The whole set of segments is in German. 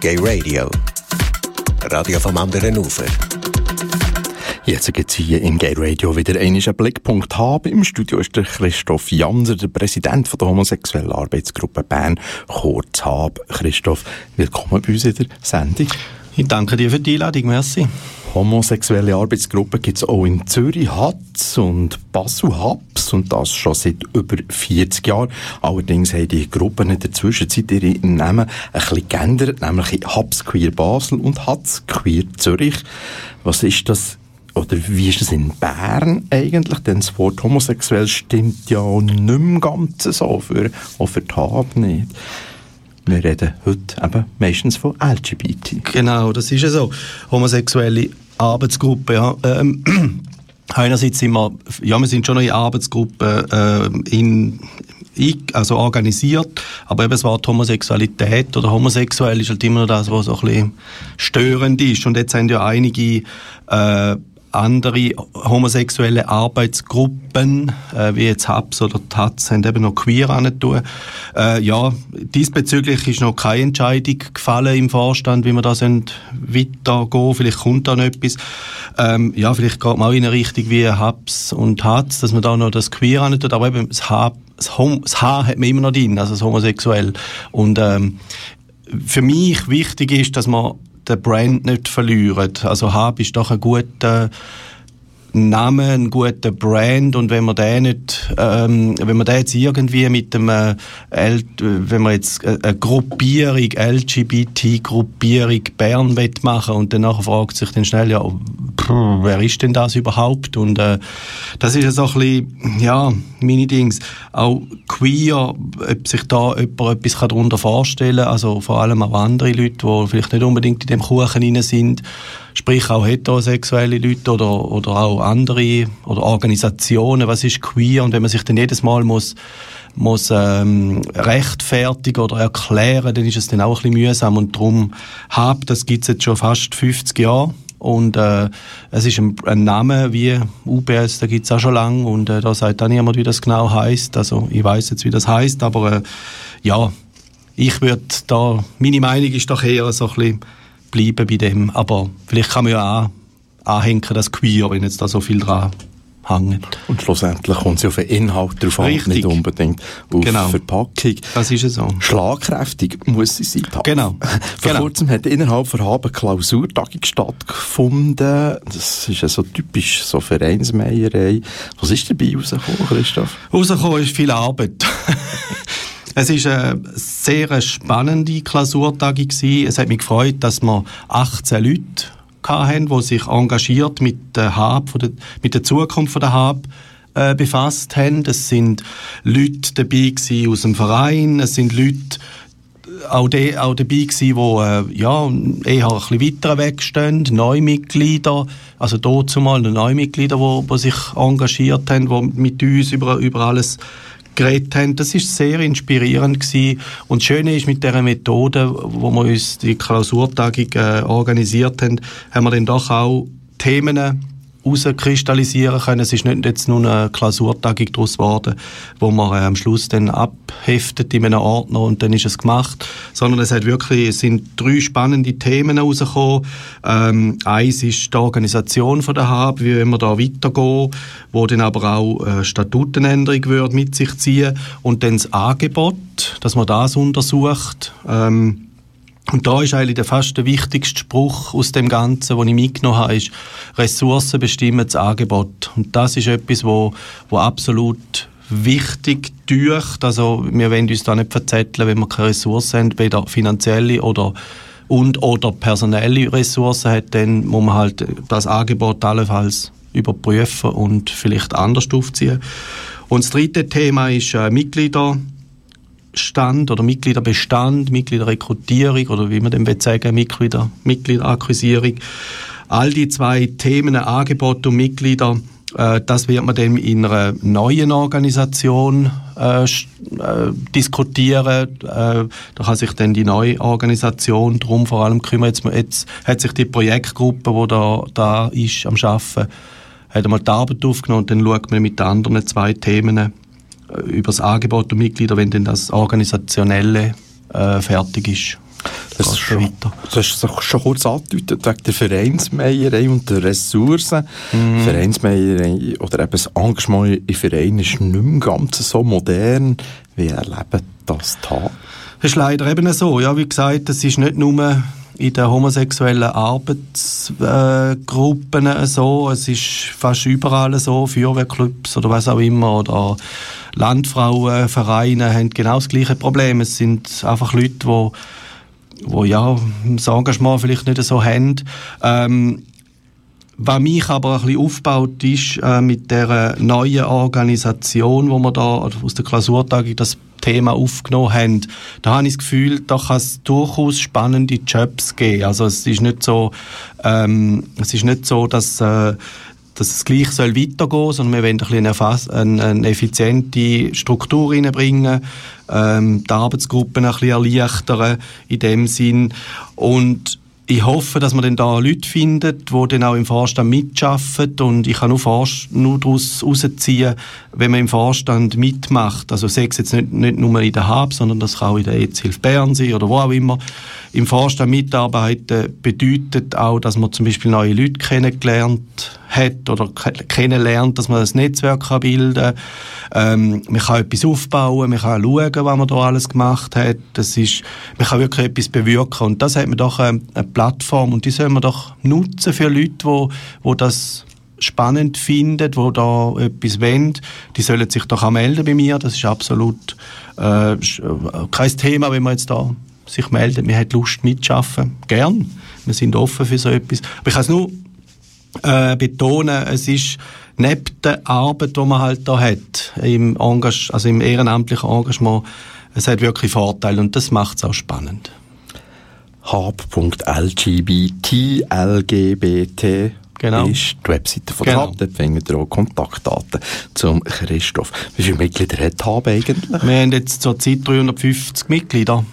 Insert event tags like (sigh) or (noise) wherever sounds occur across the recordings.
Gay Radio. Radio vom anderen Ufer. Jetzt gibt es hier im Gay Radio wieder einen Blickpunkt haben. Im Studio ist der Christoph Janser, der Präsident der homosexuellen Arbeitsgruppe Bern, kurz Hab. Christoph, willkommen bei uns in der Sendung. Ich danke dir für die Einladung, merci. Homosexuelle Arbeitsgruppen gibt es auch in Zürich, Hatz und Basel Habs und das schon seit über 40 Jahren. Allerdings haben die Gruppen in der Zwischenzeit ihre Namen ein bisschen geändert, nämlich in Habs Queer Basel und Hatz Queer Zürich. Was ist das oder wie ist das in Bern eigentlich? Denn das Wort homosexuell stimmt ja nicht mehr ganz so, für, auch für die Habe nicht. Wir reden heute eben meistens von LGBT. Genau, das ist ja so. Homosexuelle Arbeitsgruppe, ja. Ähm, (clears throat) einerseits sind wir, ja, wir sind schon noch in Arbeitsgruppen äh, in, also organisiert, aber eben das Wort Homosexualität oder homosexuell ist halt immer noch das, was so ein bisschen störend ist. Und jetzt haben ja einige äh, andere homosexuelle Arbeitsgruppen, äh, wie jetzt HAPS oder TATS, haben eben noch queer angetan. Äh, ja, diesbezüglich ist noch keine Entscheidung gefallen im Vorstand, wie wir da weitergehen. Vielleicht kommt da noch etwas. Ähm, ja, vielleicht geht man auch in eine Richtung wie HAPS und HATS, dass man da noch das queer angetan, aber eben das H, das, Hom das H hat man immer noch drin, also das homosexuell. Und ähm, für mich wichtig ist, dass man den Brand nicht verlieren. Also Hab ist doch ein guter Name, ein guter Brand. Und wenn man den nicht, ähm, wenn man den jetzt irgendwie mit dem, äh, wenn man jetzt eine Gruppierung, LGBT-Gruppierung Bern machen und dann nachher fragt sich dann schnell, ja, wer ist denn das überhaupt? Und äh, das ist ja so ein bisschen, ja, meine Dings, auch queer, ob sich da jemand etwas darunter vorstellen kann, also vor allem auch andere Leute, die vielleicht nicht unbedingt in dem Kuchen rein sind, sprich auch heterosexuelle Leute oder, oder auch andere oder Organisationen, was ist queer? Und wenn man sich dann jedes Mal muss muss ähm, rechtfertigen oder erklären, dann ist es dann auch ein bisschen mühsam. Und darum hab das gibt's jetzt schon fast 50 Jahre. Und äh, es ist ein, ein Name wie UBS, da gibt's auch schon lange und äh, da sagt auch niemand, wie das genau heißt. Also ich weiß jetzt, wie das heißt, aber äh, ja, ich würde da, meine Meinung ist doch eher so ein bisschen bleiben bei dem. Aber vielleicht kann man ja auch anhängen, das Queer, wenn jetzt da so viel dran hängt. Und schlussendlich kommt es auf den Inhalt drauf an, nicht unbedingt auf genau. Verpackung. Das ist es so. Schlagkräftig muss sie sein. Genau. (laughs) Vor genau. kurzem hat innerhalb von Haben Klausurtagung stattgefunden. Das ist ja so typisch so Vereinsmeierei. Was ist dabei rausgekommen, Christoph? Rausgekommen ist viel Arbeit. (laughs) Es ist eine sehr spannende Klausurtagung Es hat mich gefreut, dass wir 18 Leute hatten, die sich engagiert mit der Hab, mit der Zukunft der Hab äh, befasst haben. Es sind Leute dabei aus dem Verein, es sind Leute auch, de, auch dabei gewesen, die äh, ja, eher ein bisschen weiter weg stehen, Neumitglieder, also dort zumal Neumitglieder, die, die sich engagiert haben, die mit uns über, über alles geredet haben. Das ist sehr inspirierend gewesen. Und das Schöne ist, mit dieser Methode, wo wir uns die Klausurtagung äh, organisiert haben, haben wir dann doch auch Themen herauskristallisieren können. Es ist nicht jetzt nur eine Klausurtagung daraus geworden, wo man äh, am Schluss dann abheftet in einem Ordner und dann ist es gemacht, sondern es hat wirklich, es sind drei spannende Themen herausgekommen. Ähm, eins ist die Organisation von der HAB, wie wir da weitergehen, wo dann aber auch äh, Statutenänderung würde mit sich ziehen und dann das Angebot, dass man das untersucht. Ähm, und da ist eigentlich der fast der wichtigste Spruch aus dem Ganzen, den ich mitgenommen habe, ist, Ressourcen bestimmen das Angebot. Und das ist etwas, wo, wo absolut wichtig durch. Also wir wollen uns da nicht verzetteln, wenn wir keine Ressourcen haben, weder finanzielle oder und oder personelle Ressourcen hat, dann muss man halt das Angebot allenfalls überprüfen und vielleicht anders aufziehen. Und das dritte Thema ist äh, Mitglieder Mitgliederstand oder Mitgliederbestand, Mitgliederrekrutierung oder wie man dem will sagen, Mitglieder, Mitgliederakquisierung. All die zwei Themen, Angebot und Mitglieder, äh, das wird man dann in einer neuen Organisation äh, äh, diskutieren. Äh, da kann sich dann die neue Organisation darum vor allem kümmern. Jetzt, jetzt hat sich die Projektgruppe, die da, da ist, am Arbeiten, hat einmal die Arbeit aufgenommen und dann schaut man mit den anderen zwei Themen über das Angebot der Mitglieder, wenn denn das Organisationelle äh, fertig ist. Das ist schon, weiter. Du hast es schon kurz angedeutet, wegen der Vereinsmeierei und der Ressourcen. Mhm. Vereinsmeierei oder eben das Engagement in Vereinen ist nicht mehr ganz so modern. Wie erleben das da? Das ist leider eben so. Ja, wie gesagt, es ist nicht nur in den homosexuellen Arbeitsgruppen äh, so. Es ist fast überall so. Feuerwehrclubs oder was auch immer. Oder Landfrauenvereine haben genau das gleiche Problem. Es sind einfach Leute, die wo ja das Engagement vielleicht nicht so haben. Ähm, was mich aber ein bisschen aufbaut, ist äh, mit der neuen Organisation, wo wir da aus der Klausurtagung das Thema aufgenommen haben, da habe ich das Gefühl, da kann es durchaus spannende Jobs geben. Also es ist nicht so, ähm, es ist nicht so, dass äh, dass es gleich soll weitergehen sondern wir wollen ein eine, eine effiziente Struktur reinbringen, ähm, die Arbeitsgruppen ein bisschen erleichtern in dem Sinn und ich hoffe, dass man dann da Leute findet, die dann auch im Vorstand mitschaffen und ich kann nur, nur daraus herausziehen, wenn man im Vorstand mitmacht, also sei es jetzt nicht, nicht nur in der HAB, sondern das kann auch in der EZ-Hilfe Bern sein oder wo auch immer, im Vorstand mitarbeiten bedeutet auch, dass man zum Beispiel neue Leute kennengelernt hat oder kennenlernt, dass man ein Netzwerk kann bilden kann. Ähm, man kann etwas aufbauen, man kann schauen, was man da alles gemacht hat. Das ist, man kann wirklich etwas bewirken. Und das hat man doch eine, eine Plattform und die soll man doch nutzen für Leute, die, die das spannend finden, die da etwas wollen, die sollen sich doch auch melden bei mir. Das ist absolut äh, kein Thema, wenn man jetzt da sich meldet, man hat Lust mitzuschaffen. Gern. Wir sind offen für so etwas. Aber ich kann es nur äh, betonen, es ist neben der Arbeit, die man halt da hat, im, Engage also im ehrenamtlichen Engagement, es hat wirklich Vorteile und das macht es auch spannend. hub.lgbt genau. ist die Webseite von genau. Hub, dort findet ihr auch Kontaktdaten zum Christoph. Wie viele Mitglieder hat Hub eigentlich? Wir haben jetzt zurzeit 350 Mitglieder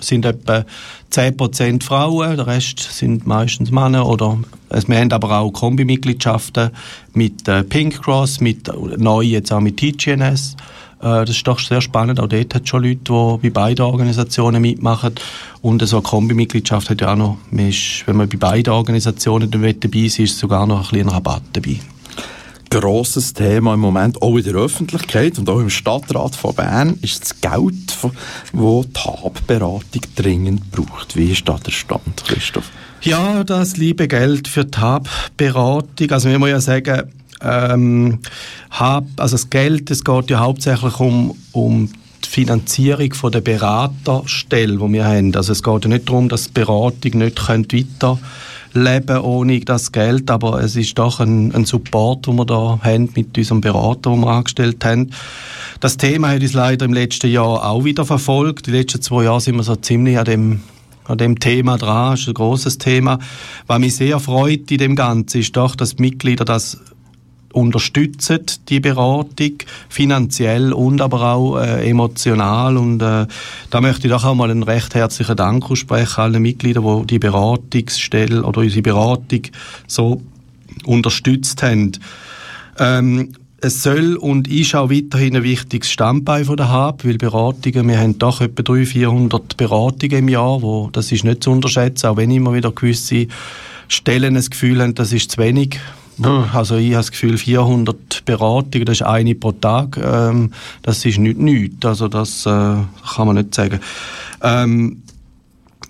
sind etwa 10% Frauen, der Rest sind meistens Männer. Oder, also wir haben aber auch Kombimitgliedschaften mit äh, Pink Cross, mit, neu jetzt auch mit TGNS. Äh, das ist doch sehr spannend. Auch dort hat es schon Leute, die bei beiden Organisationen mitmachen. Und so eine Kombimitgliedschaft hat ja auch noch, ist, wenn man bei beiden Organisationen dabei ist, ist sogar noch ein kleiner Rabatt dabei grosses Thema im Moment, auch in der Öffentlichkeit und auch im Stadtrat von Bern, ist das Geld, das die Habberatung dringend braucht. Wie ist da der Stand, Christoph? Ja, das liebe Geld für die Habberatung, also wir muss ja sagen, ähm, Hab, also das Geld, es geht ja hauptsächlich um, um die Finanzierung von der Beraterstelle, die wir haben. Also es geht ja nicht darum, dass die Beratung nicht weiter leben ohne das Geld, aber es ist doch ein, ein Support, den wir da haben mit unserem Berater, den wir angestellt haben. Das Thema hat uns leider im letzten Jahr auch wieder verfolgt. Die letzten zwei Jahre sind wir so ziemlich an dem an dem Thema dran, das ist ein großes Thema. Was mich sehr freut in dem Ganzen ist doch, dass die Mitglieder das unterstützen die Beratung finanziell und aber auch äh, emotional und äh, da möchte ich doch auch mal einen recht herzlichen Dank aussprechen allen Mitgliedern, die die Beratungsstelle oder unsere Beratung so unterstützt haben. Ähm, es soll und ist auch weiterhin ein wichtiges Standbein von der HAB, weil Beratungen, wir haben doch etwa 300, 400 Beratungen im Jahr, wo, das ist nicht zu unterschätzen, auch wenn immer wieder gewisse Stellen das Gefühl haben, das ist zu wenig also ich habe das Gefühl, 400 Beratungen, das ist eine pro Tag, ähm, das ist nicht nichts. Also das äh, kann man nicht sagen. Ähm,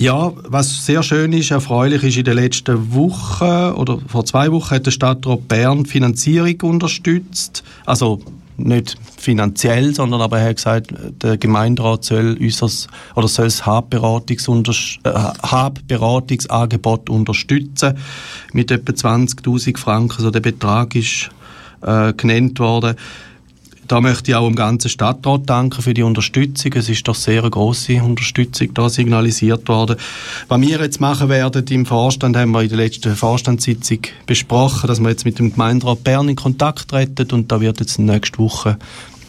ja, was sehr schön ist, erfreulich ist, in den letzten Wochen oder vor zwei Wochen hat der Stadtrat Bern Finanzierung unterstützt. Also nicht finanziell, sondern aber er hat gesagt, der Gemeinderat soll unseres, oder soll das Habberatungsangebot äh, unterstützen mit etwa 20.000 Franken. Also der Betrag ist äh, genannt worden. Da möchte ich auch dem ganzen Stadtrat danken für die Unterstützung. Es ist doch sehr eine grosse Unterstützung da signalisiert worden. Was wir jetzt machen werden im Vorstand, haben wir in der letzten Vorstandssitzung besprochen, dass wir jetzt mit dem Gemeinderat Bern in Kontakt treten und da wird jetzt nächste Woche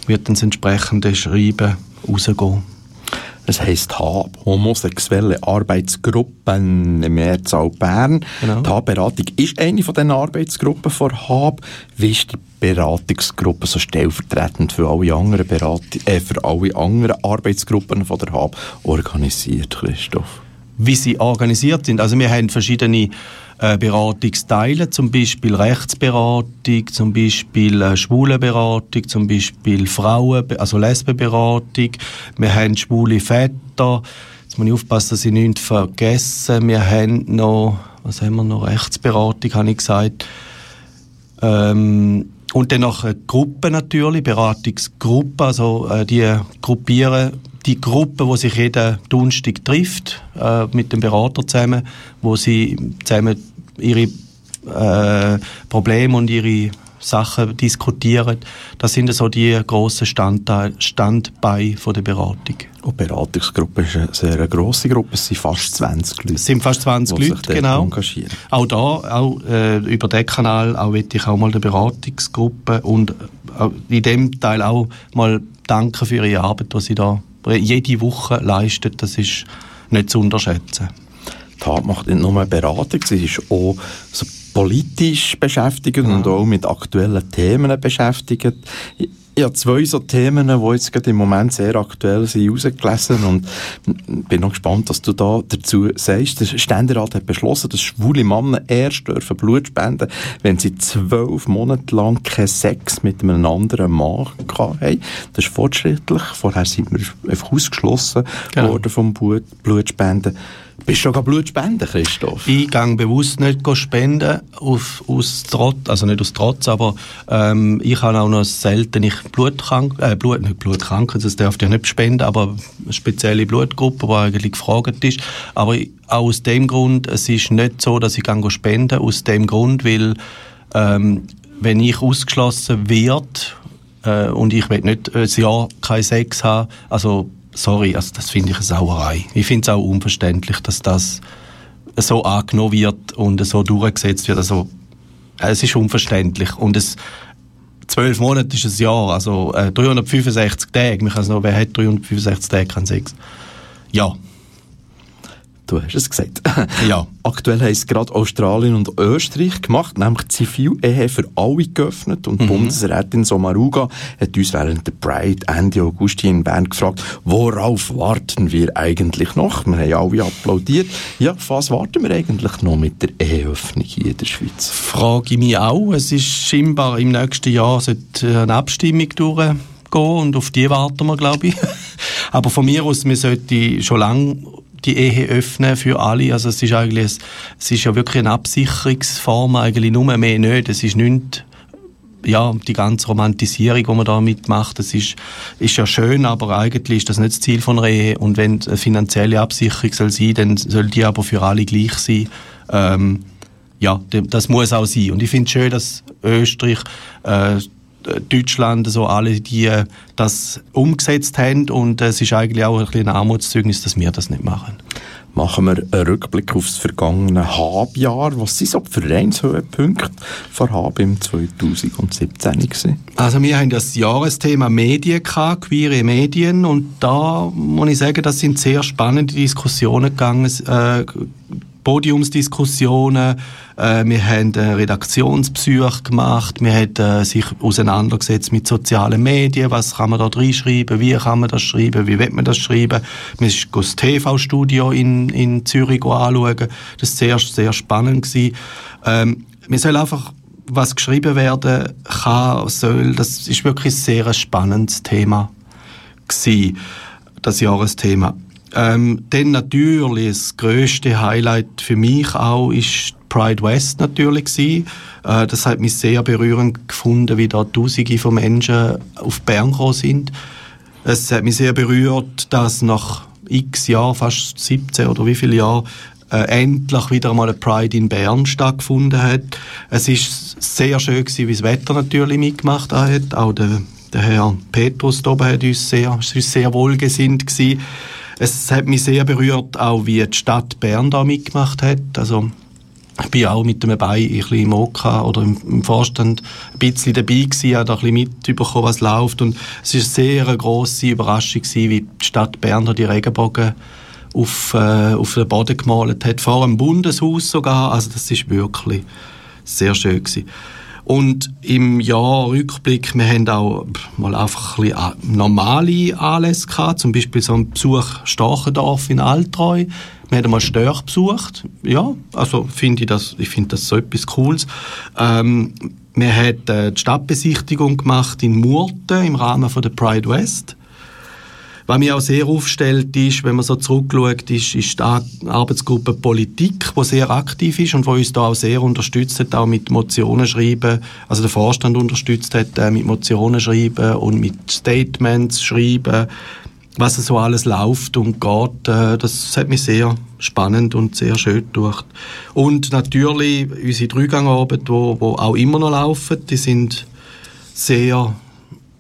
wird dann das entsprechende Schreiben rausgehen. Es heisst HAB, homosexuelle Arbeitsgruppen im Mehrzahl Bern. Genau. Die HAB-Beratung ist eine von diesen Arbeitsgruppen von HAB. Wie ist die Beratungsgruppe so stellvertretend für alle anderen, Berat äh, für alle anderen Arbeitsgruppen von der HAB organisiert, Christoph? wie sie organisiert sind. Also wir haben verschiedene äh, Beratungsteile, zum Beispiel Rechtsberatung, zum Beispiel äh, Schwulenberatung, zum Beispiel Frauen, also Lesbenberatung. Wir haben schwule Väter. Jetzt muss ich aufpassen, dass ich nichts vergesse. Wir haben noch, was haben wir noch? Rechtsberatung, habe ich gesagt. Ähm, und dann noch Gruppen natürlich, Beratungsgruppen, also äh, die gruppieren die Gruppe, wo sich jeden Donnerstag trifft, äh, mit dem Berater zusammen, wo sie zusammen ihre äh, Probleme und ihre Sachen diskutieren. Das sind so die grossen Standbeine von der Beratung. Und die Beratungsgruppe ist eine sehr grosse Gruppe, es sind fast 20 Leute. Es sind fast 20 Leute, genau. Engagieren. Auch da, auch äh, über den Kanal, auch will ich auch mal der Beratungsgruppe und äh, in dem Teil auch mal danken für ihre Arbeit, die sie da jede Woche leistet. Das ist nicht zu unterschätzen. Die HAB macht nicht nur Beratung, sie ist auch so politisch beschäftigt ja. und auch mit aktuellen Themen beschäftigt. Ich habe zwei so Themen, die jetzt gerade im Moment sehr aktuell sind, rausgelesen und bin noch gespannt, was du da dazu sagst. Der Ständerat hat beschlossen, dass schwule Männer erst dürfen Blut spenden, wenn sie zwölf Monate lang keinen Sex mit einem anderen Mann hatten. Das ist fortschrittlich. Vorher sind wir einfach ausgeschlossen genau. worden vom Blutspenden. Bist du schon Blut spenden, Christoph? Ich gehe bewusst nicht spenden, auf, aus Trotz, also nicht aus Trotz, aber ähm, ich habe auch noch selten ich Blutkrank, äh, Blut, nicht Blutkrank, das darf ich nicht spenden, aber eine spezielle Blutgruppe, die eigentlich gefragt ist. Aber auch aus dem Grund, es ist nicht so, dass ich gehe spenden, aus dem Grund, weil ähm, wenn ich ausgeschlossen werde äh, und ich will nicht ein Jahr keinen Sex haben, also sorry, also das finde ich eine Sauerei. Ich finde es auch unverständlich, dass das so angenommen wird und so durchgesetzt wird. Also, es ist unverständlich. Und es, zwölf Monate ist ein Jahr, also äh, 365 Tage. Man kann noch, wer hat 365 Tage keinen Sex? Ja, Du hast es gesagt. (laughs) ja. Aktuell haben es gerade Australien und Österreich gemacht, nämlich Zivilehe für alle geöffnet. Und mhm. Bundesrätin Somaruga hat uns während der Pride Ende August in Bern gefragt, worauf warten wir eigentlich noch? Wir haben alle applaudiert. Ja, was warten wir eigentlich noch mit der Eheöffnung hier in der Schweiz? Frage ich mich auch. Es ist scheinbar im nächsten Jahr eine Abstimmung durchgehen und auf die warten wir, glaube ich. (laughs) Aber von mir aus, wir sollten schon lange die Ehe öffnen für alle. Also es ist eigentlich, es ist ja wirklich eine Absicherungsform, eigentlich nur mehr nicht. Es ist nicht ja, die ganze Romantisierung, die man da mitmacht, das ist, ist ja schön, aber eigentlich ist das nicht das Ziel von einer Ehe. Und wenn eine finanzielle Absicherung soll sein, dann soll die aber für alle gleich sein. Ähm, ja, das muss auch sein. Und ich finde es schön, dass Österreich äh, Deutschland, so alle, die äh, das umgesetzt haben. Und es ist eigentlich auch ein, ein Armutszeugnis, dass wir das nicht machen. Machen wir einen Rückblick auf das vergangene Habjahr. Was sind so die Vereinshöhepunkte von Hab im 2017 gewesen? Also wir haben das Jahresthema Medien gehabt, queere Medien und da muss ich sagen, das sind sehr spannende Diskussionen gegangen, äh, Podiumsdiskussionen, äh, wir haben äh, Redaktionspsych gemacht, wir haben äh, sich auseinandergesetzt mit sozialen Medien, was kann man da reinschreiben, wie kann man das schreiben, wie wird man das schreiben. Wir sind das TV-Studio in, in Zürich anschauen, das war sehr, sehr spannend. Gewesen. Ähm, wir sollen einfach was geschrieben werden kann, soll, das ist wirklich ein sehr spannendes Thema gewesen, das Jahresthema. Ähm, dann natürlich das größte Highlight für mich auch ist Pride West natürlich gewesen. Äh, das hat mich sehr berührend gefunden, wie da Tausende von Menschen auf Bern gekommen sind. Es hat mich sehr berührt, dass nach x Jahren, fast 17 oder wie viele Jahre, äh, endlich wieder einmal eine Pride in Bern stattgefunden hat. Es ist sehr schön gewesen, wie das Wetter natürlich mitgemacht hat. Auch der, der Herr Petrus da oben hat uns sehr, sehr wohlgesinnt gewesen. Es hat mich sehr berührt, auch wie die Stadt Bern da mitgemacht hat. Also ich bin auch mit dem Bein ein bisschen im OK oder im, Vorstand ein bisschen dabei gewesen, habe da ein bisschen mitbekommen, was läuft und es ist eine sehr grosse Überraschung gewesen, wie die Stadt Bern da die Regenbogen auf, äh, auf den Boden gemalt hat, vor dem Bundeshaus sogar, also das ist wirklich sehr schön gewesen. Und im Jahr Rückblick, wir haben auch mal einfach ein bisschen normale Anlässe gehabt, zum Beispiel so ein Besuch Stachendorf in Altreu. Wir haben mal Störch besucht. Ja, also finde ich das, ich finde das so etwas Cooles. Ähm, wir haben äh, die Stadtbesichtigung gemacht in Murten im Rahmen von der Pride West. Was mich auch sehr aufstellt, ist, wenn man so zurückschaut, ist, ist die Arbeitsgruppe Politik, die sehr aktiv ist und die uns da auch sehr unterstützt hat, auch mit Motionen schreiben, also der Vorstand unterstützt hat, äh, mit Motionen schreiben und mit Statements schreiben, was so alles läuft und geht. Äh, das hat mich sehr spannend und sehr schön durch. Und natürlich unsere Dreigangabend, wo, wo auch immer noch laufen, die sind sehr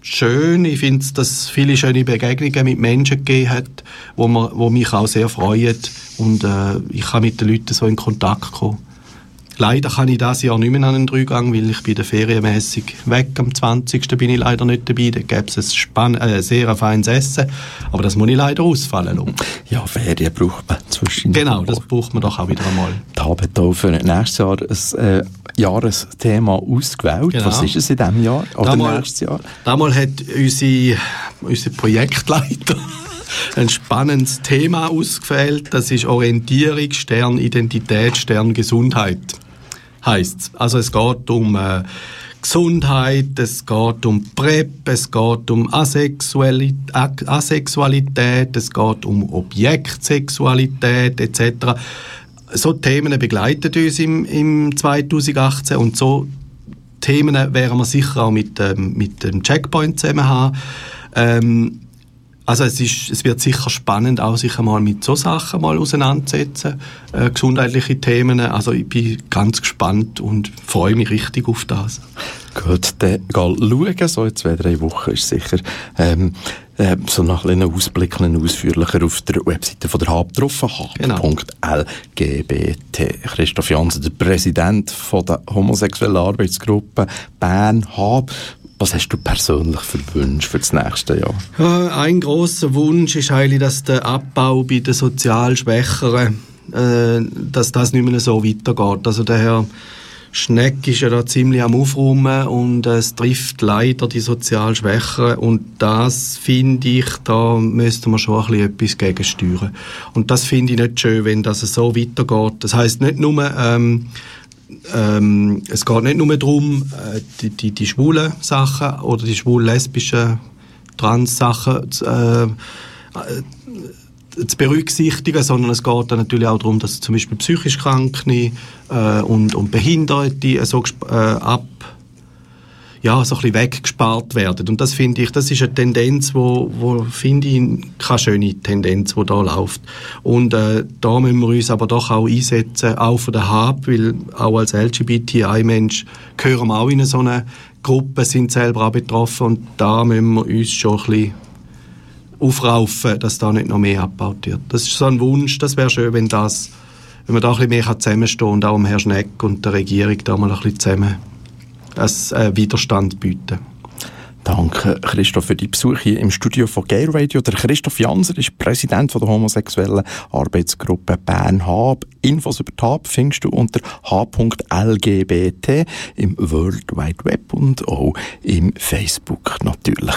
schön. Ich finde, dass es viele schöne Begegnungen mit Menschen gegeben hat, wo, man, wo mich auch sehr freuen. Und äh, ich kann mit den Leuten so in Kontakt kommen. Leider kann ich dieses Jahr nicht mehr an den Dreigang, weil ich bin ferienmässig weg. Am 20. bin ich leider nicht dabei. Da gäbe es ein spann äh, sehr feines Essen. Aber das muss ich leider ausfallen lassen. Ja, Ferien braucht man zwischen. Genau, das braucht man doch auch wieder einmal. Da haben wir für nächstes Jahr ein äh, Jahresthema ausgewählt. Genau. Was ist es in diesem Jahr oder damals, nächstes Jahr? Damals hat unsere, unsere Projektleiter (laughs) ein spannendes Thema ausgewählt. Das ist Orientierung, Stern, Identität, Heißt Also es geht um äh, Gesundheit, es geht um PrEP, es geht um Asexualität, Asexualität es geht um Objektsexualität etc. So Themen begleiten uns im, im 2018 und so Themen werden wir sicher auch mit, ähm, mit dem Checkpoint zusammen haben. Ähm, also es, ist, es wird sicher spannend, auch sich einmal mit so Sachen mal auseinandersetzen, äh, gesundheitliche Themen. Also ich bin ganz gespannt und freue mich richtig auf das. Gut, dann schauen, so in zwei, drei Wochen ist sicher ähm, äh, so nach einem Ausblick, einen ausführlicher auf der Webseite von der Hab getroffen, hab.lgbt. Christoph Jansen, der Präsident von der homosexuellen Arbeitsgruppe Bern Hab. Was hast du persönlich für Wünsche für das nächste Jahr? ein großer Wunsch ist eigentlich, dass der Abbau bei den sozial Schwächeren, äh, dass das nicht mehr so weitergeht. Also der Herr Schneck ist ja da ziemlich am Aufräumen und es trifft leider die sozial Schwächeren und das finde ich, da müsste man schon ein bisschen etwas gegensteuern. Und das finde ich nicht schön, wenn das so weitergeht. Das heißt nicht nur ähm, ähm, es geht nicht nur darum, äh, die, die, die schwulen Sachen oder die schwul-lesbischen Trans-Sachen äh, äh, zu berücksichtigen, sondern es geht dann natürlich auch darum, dass zum Beispiel psychisch Kranke äh, und, und Behinderte so äh, ab ja, so ein bisschen weggespart werden. Und das finde ich, das ist eine Tendenz, wo, wo finde ich, keine schöne Tendenz, die da läuft. Und äh, da müssen wir uns aber doch auch einsetzen, auch von der HAB, weil auch als LGBTI-Mensch gehören wir auch in so eine Gruppe, sind selber auch betroffen und da müssen wir uns schon ein bisschen aufraufen, dass da nicht noch mehr abgebaut wird. Das ist so ein Wunsch, das wäre schön, wenn das wenn man da ein bisschen mehr zusammenstehen kann und auch dem Herrn Schneck und der Regierung da mal ein bisschen zusammen einen äh, Widerstand bieten. Danke, Christoph, für die Besuch hier im Studio von Gay Radio. Der Christoph Janser ist Präsident von der homosexuellen Arbeitsgruppe Bern Hab. Infos über die Hab findest du unter h.lgbt im World Wide Web und auch im Facebook natürlich.